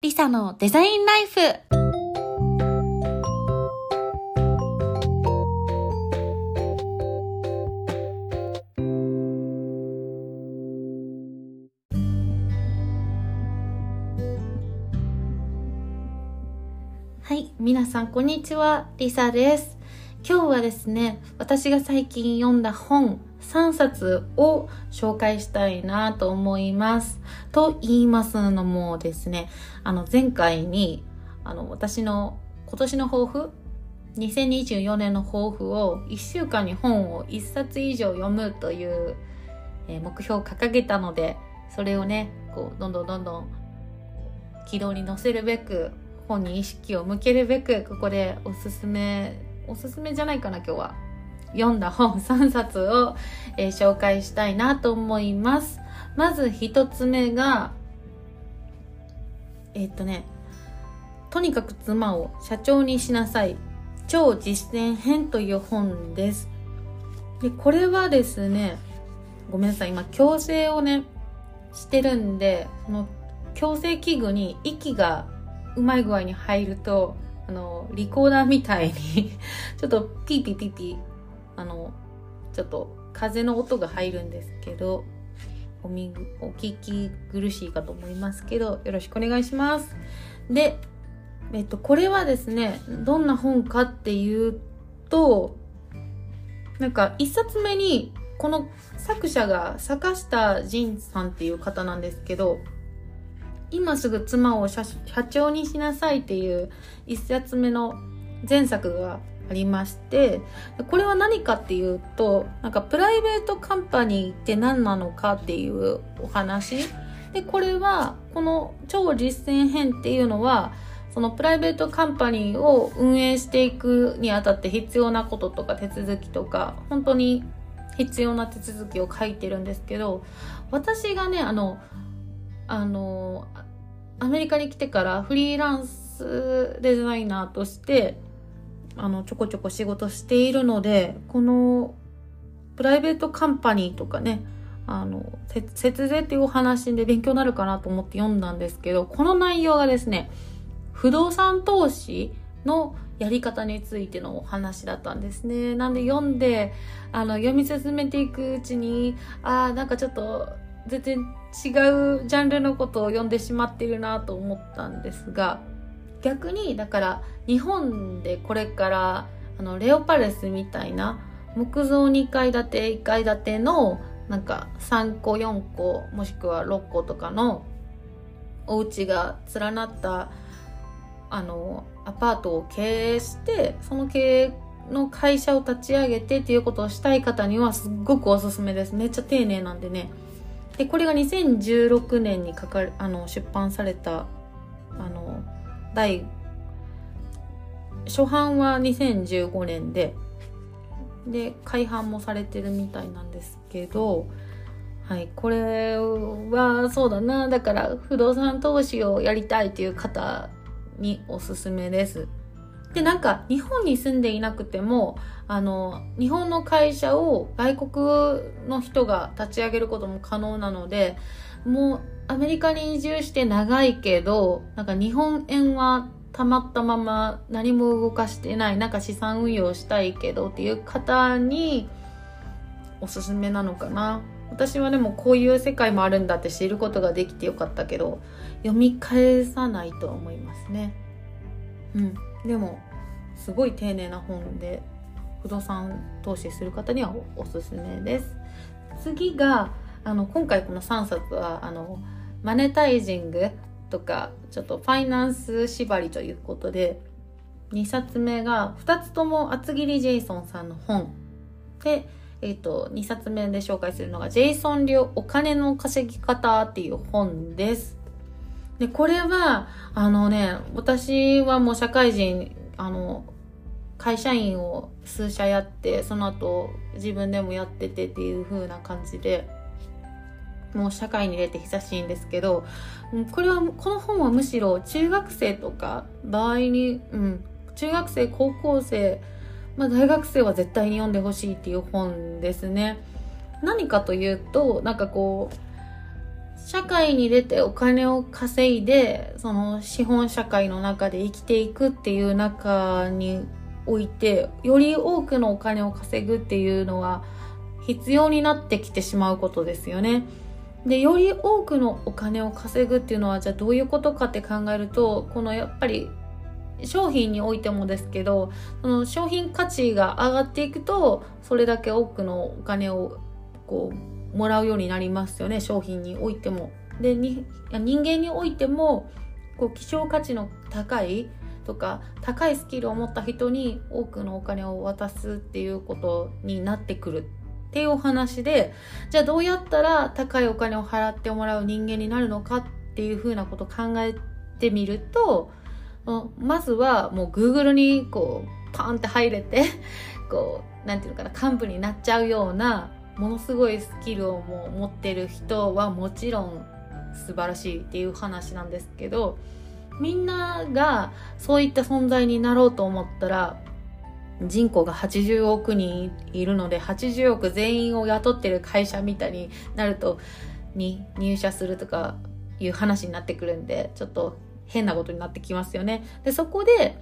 リサのデザインライフ。はい、皆さんこんにちは、リサです。今日はですね、私が最近読んだ本3冊を紹介したいなと思います。と言いますのもですね、あの前回にあの私の今年の抱負2024年の抱負を1週間に本を1冊以上読むという、目標を掲げたのでそれをねこうどんどんどんどん軌道に乗せるべく本に意識を向けるべくここでおすすめおすすめじゃないかな今日は読んだ本3冊を、えー、紹介したいなと思います。まず一つ目が、えー、っとね、とにかく妻を社長にしなさい。超実践編という本です。で、これはですね、ごめんなさい、今、矯正をね、してるんで、この矯正器具に息がうまい具合に入ると、あの、リコーダーみたいに ちょっとピーピーピーピーあのちょっと風の音が入るんですけどおみお聞き苦しいかと思いますけどよろしくお願いします。でえっとこれはですねどんな本かっていうとなんか一冊目にこの作者が坂下仁さんっていう方なんですけど今すぐ妻を社長にしなさいっていう一冊目の前作がありましてこれは何かっていうとなんかプライベートカンパニーって何なのかっていうお話。でこれはこの超実践編っていうのはそのプライベートカンパニーを運営していくにあたって必要なこととか手続きとか本当に必要な手続きを書いてるんですけど私がねあのあのアメリカに来てからフリーランスデザイナーとしてあのちょこちょこ仕事しているのでこのプライベートカンパニーとかねあの節税っていうお話で勉強になるかなと思って読んだんですけどこの内容がですね不動産投資のやり方についてのお話だったんですね。なんで読んであの読み進めていくうちにああなんかちょっと全然違うジャンルのことを読んでしまっているなと思ったんですが逆にだから日本でこれからあのレオパレスみたいな木造2階建て1階建てのなんか3個4個もしくは6個とかのお家が連なったあのアパートを経営してその経営の会社を立ち上げてっていうことをしたい方にはすっごくおすすめですめっちゃ丁寧なんでねでこれが2016年にかかるあの出版されたあの第初版は2015年でで改版もされてるみたいなんですけどはいこれはそうだなだから不動産投資をやりたいという方におすすめです。でなんか日本に住んでいなくてもあの日本の会社を外国の人が立ち上げることも可能なのでもうアメリカに移住して長いけどなんか日本円はたまったまま何も動かしてないなんか資産運用したいけどっていう方におすすめなのかな。私はでもこういう世界もあるんだって知ることができてよかったけど読み返さないと思いますね。うん。でもすごい丁寧な本で不動産投資する方にはおすすめです。次があの今回この3冊はあのマネタイジングとかちょっとファイナンス縛りということで2冊目が2つとも厚切りジェイソンさんの本で、えーと、2冊目で紹介するのがジェイソン流お金の稼ぎ方っていう本です。でこれはあのね私はもう社会人あの会社員を数社やってその後自分でもやっててっていう風な感じでもう社会に出て久しいんですけどこれはこの本はむしろ中学生とか場合に、うん、中学生高校生、まあ、大学生は絶対に読んでほしいっていう本ですね。何かというとなんかこう社会に出てお金を稼いでその資本社会の中で生きていくっていう中においてより多くのお金を稼ぐっていうのは必要になってきてしまうことですよね。でより多くのお金を稼ぐっていうのはじゃあどういうことかって考えるとこのやっぱり商品においてもですけどその商品価値が上がっていくとそれだけ多くのお金をこうもらうようになりますよね商品においても。で人間においてもこう希少価値の高いとか高いスキルを持った人に多くのお金を渡すっていうことになってくるっていうお話でじゃあどうやったら高いお金を払ってもらう人間になるのかっていうふうなことを考えてみるとまずはもう Google にこうパンって入れて こう何て言うのかな幹部になっちゃうようなものすごいスキルをも持ってる人はもちろん素晴らしいっていう話なんですけどみんながそういった存在になろうと思ったら人口が80億人いるので80億全員を雇ってる会社みたいになるとに入社するとかいう話になってくるんでちょっと変なことになってきますよね。でそこで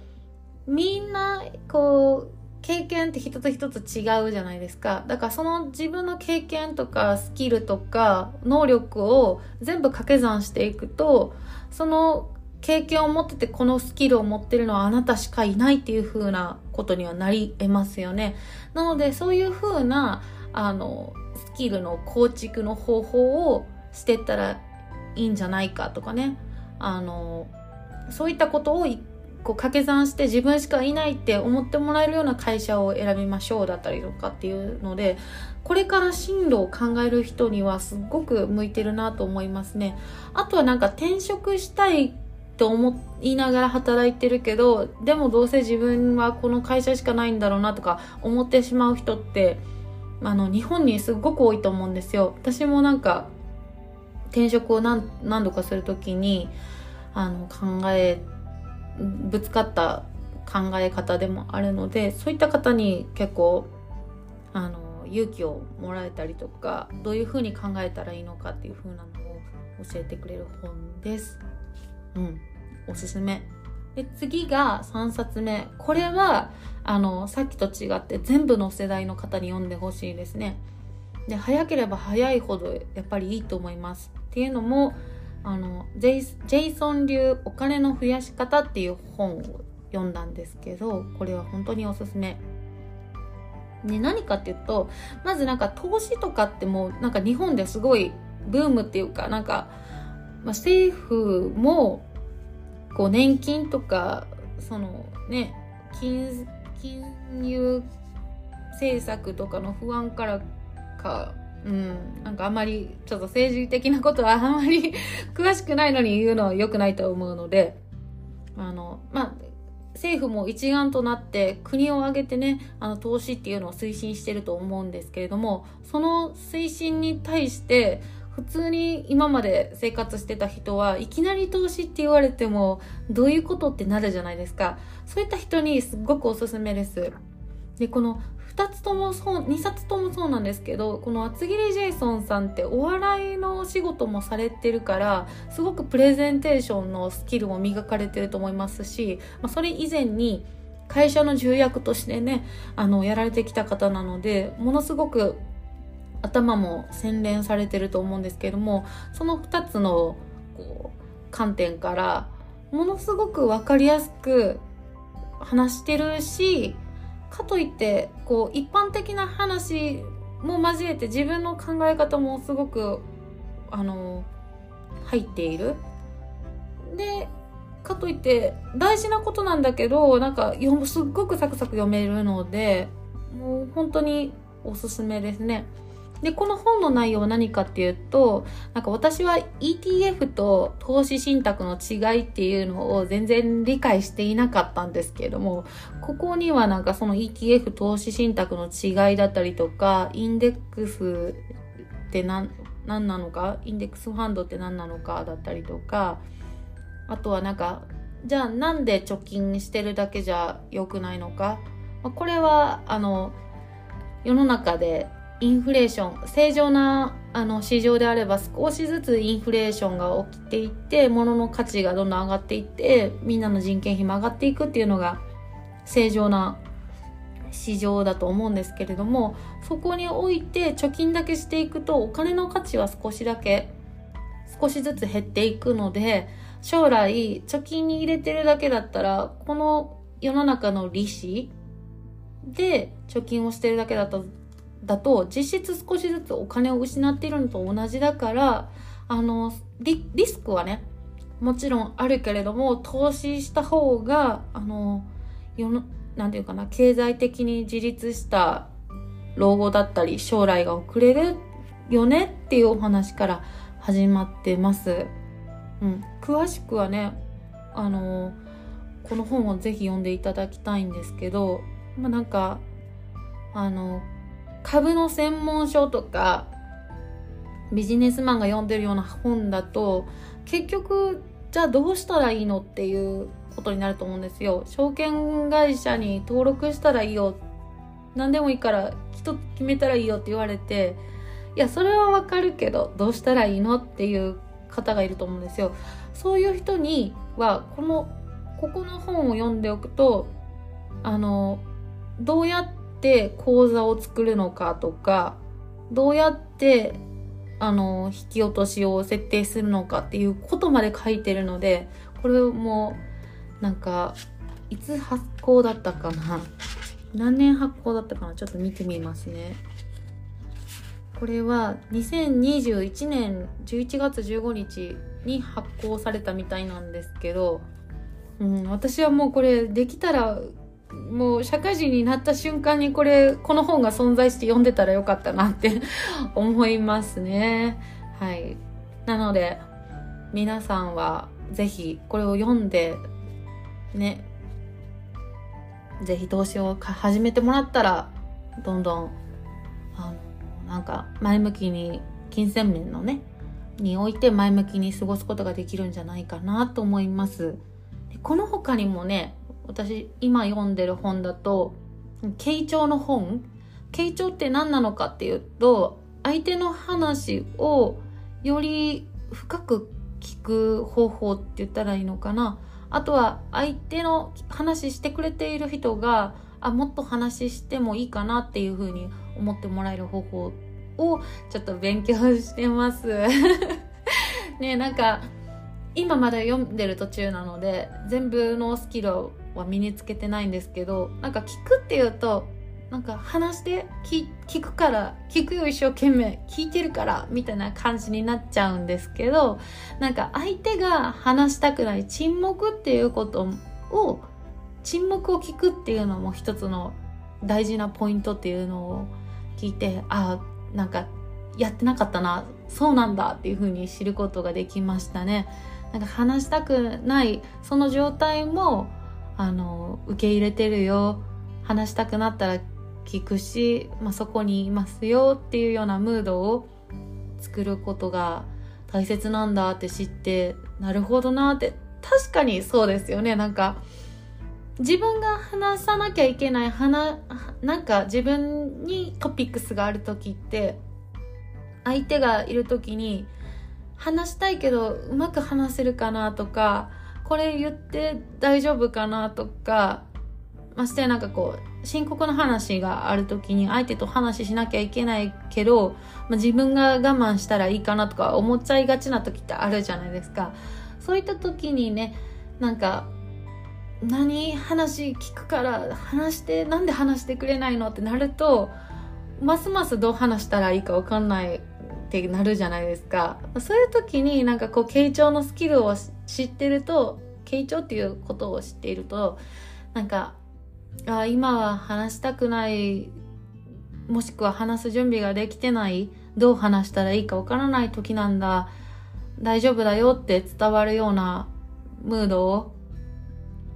みんなこう経験って一つ一つ違うじゃないですか。だからその自分の経験とかスキルとか能力を全部掛け算していくとその経験を持っててこのスキルを持ってるのはあなたしかいないっていう風なことにはなり得ますよね。なのでそういう風なあのスキルの構築の方法をしてったらいいんじゃないかとかねあのそういったことをこう掛け算して自分しかいないって思ってもらえるような会社を選びましょうだったりとかっていうのでこれから進路を考える人にはすごく向いてるなと思いますね。あとはなんか転職したいと思いながら働いてるけどでもどうせ自分はこの会社しかないんだろうなとか思ってしまう人ってあの日本にすごく多いと思うんですよ。私もなんか転職を何何度かする時にあの考えぶつかった考え方でもあるのでそういった方に結構あの勇気をもらえたりとかどういうふうに考えたらいいのかっていうふうなのを教えてくれる本です。うん、おすすめ。で次が3冊目これはあのさっきと違って全部の世代の方に読んでほしいですね。で早ければ早いほどやっぱりいいと思います。っていうのもあのジェイソン流お金の増やし方っていう本を読んだんですけどこれは本当におすすめ。ね、何かっていうとまずなんか投資とかってもうなんか日本ですごいブームっていうかなんか、まあ、政府もこう年金とかそのね金金融政策とかの不安からかうん、なんかあんまりちょっと政治的なことは あんまり詳しくないのに言うのは良くないと思うのであのまあ政府も一丸となって国を挙げてねあの投資っていうのを推進してると思うんですけれどもその推進に対して普通に今まで生活してた人はいきなり投資って言われてもどういうことってなるじゃないですか。そういった人にすっごくおすすめです。でこの2つともそう2冊ともそうなんですけどこの厚切りジェイソンさんってお笑いのお仕事もされてるからすごくプレゼンテーションのスキルも磨かれてると思いますし、まあ、それ以前に会社の重役としてねあのやられてきた方なのでものすごく頭も洗練されてると思うんですけどもその2つのこう観点からものすごく分かりやすく話してるしかといってこう一般的な話も交えて自分の考え方もすごくあの入っている。でかといって大事なことなんだけどなんか読すっごくサクサク読めるのでもう本当におすすめですね。で、この本の内容は何かっていうと、なんか私は ETF と投資信託の違いっていうのを全然理解していなかったんですけれども、ここにはなんかその ETF 投資信託の違いだったりとか、インデックスって何、何なのか、インデックスファンドって何なのかだったりとか、あとはなんか、じゃあなんで貯金してるだけじゃ良くないのか。まあこれは、あの、世の中でインフレーション正常なあの市場であれば少しずつインフレーションが起きていって物の価値がどんどん上がっていってみんなの人件費も上がっていくっていうのが正常な市場だと思うんですけれどもそこにおいて貯金だけしていくとお金の価値は少しだけ少しずつ減っていくので将来貯金に入れてるだけだったらこの世の中の利子で貯金をしてるだけだとだと実質少しずつお金を失っているのと同じだからあのリスクはねもちろんあるけれども投資した方があの世のなんていうかな経済的に自立した老後だったり将来が送れるよねっていうお話から始まってます。うん、詳しくはねあのこの本をぜひ読んでいただきたいんですけど、まあ、なんかあの株の専門書とかビジネスマンが読んでるような本だと結局じゃあどうしたらいいのっていうことになると思うんですよ。証券会社に登録したらいいよ何でもいいから一つ決めたらいいよって言われていやそれはわかるけどどうしたらいいのっていう方がいると思うんですよ。そういう人にはこのここの本を読んでおくとあのどうやってって講座を作るのかとかどうやってあの引き落としを設定するのかっていうことまで書いてるのでこれもなんかいつ発行だったかな？何年発行だったかな？ちょっと見てみますね。これは2021年11月15日に発行されたみたいなんですけど、うん、私はもうこれできたらもう社会人になった瞬間にこれこの本が存在して読んでたらよかったなって 思いますね。はい。なので皆さんは是非これを読んでね是非投資を始めてもらったらどんどんあのなんか前向きに金銭面のねにおいて前向きに過ごすことができるんじゃないかなと思います。この他にもね私今読んでる本だと傾聴の本。傾聴って何なのかっていうと相手の話をより深く聞く方法って言ったらいいのかな。あとは相手の話してくれている人があもっと話してもいいかなっていう風に思ってもらえる方法をちょっと勉強してます。ねなんか今まだ読んでる途中なので全部のスキルをは身につけてないんですけどなんか聞くっていうとなんか話して聞くから聞くよ一生懸命聞いてるからみたいな感じになっちゃうんですけどなんか相手が話したくない沈黙っていうことを沈黙を聞くっていうのも一つの大事なポイントっていうのを聞いてあなんかやってなかったなそうなんだっていうふうに知ることができましたね。なんか話したくないその状態もあの受け入れてるよ。話したくなったら聞くし、まあ、そこにいますよっていうようなムードを作ることが大切なんだって知ってなるほどなって。確かにそうですよね。なんか自分が話さなきゃいけない話なんか自分にトピックスがある時って相手がいる時に話したいけどうまく話せるかなとかこれ言って大丈夫かなとかましてなんかこう深刻な話がある時に相手と話しなきゃいけないけど、まあ、自分が我慢したらいいかなとか思っちゃいがちな時ってあるじゃないですか。そういった時にねなんか何話聞くから話してなんで話してくれないのってなるとますますどう話したらいいか分かんないってなるじゃないですか。そういう時になんかこう傾聴のスキルを知ってると傾聴っていうことを知っているとなんかあ今は話したくないもしくは話す準備ができてないどう話したらいいかわからない時なんだ。大丈夫だよって伝わるようなムードを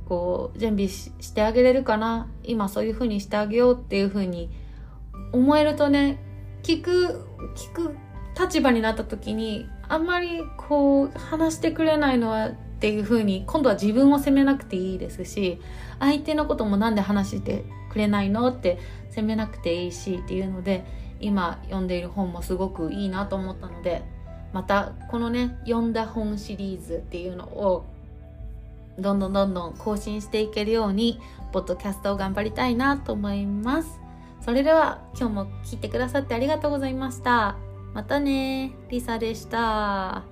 こう準備してあげれるかな？今そういう風にしてあげようっていう風に思えるとね聞く聞く立場になった時にあんまりこう話してくれないのはっていう風に今度は自分を責めなくていいですし相手のこともなんで話してくれないのって責めなくていいしっていうので今読んでいる本もすごくいいなと思ったのでまたこのね読んだ本シリーズっていうのをどんどんどんどん更新していけるようにポッドキャストを頑張りたいなと思います。それでは今日も聞いてくださってありがとうございました。またねりさでした。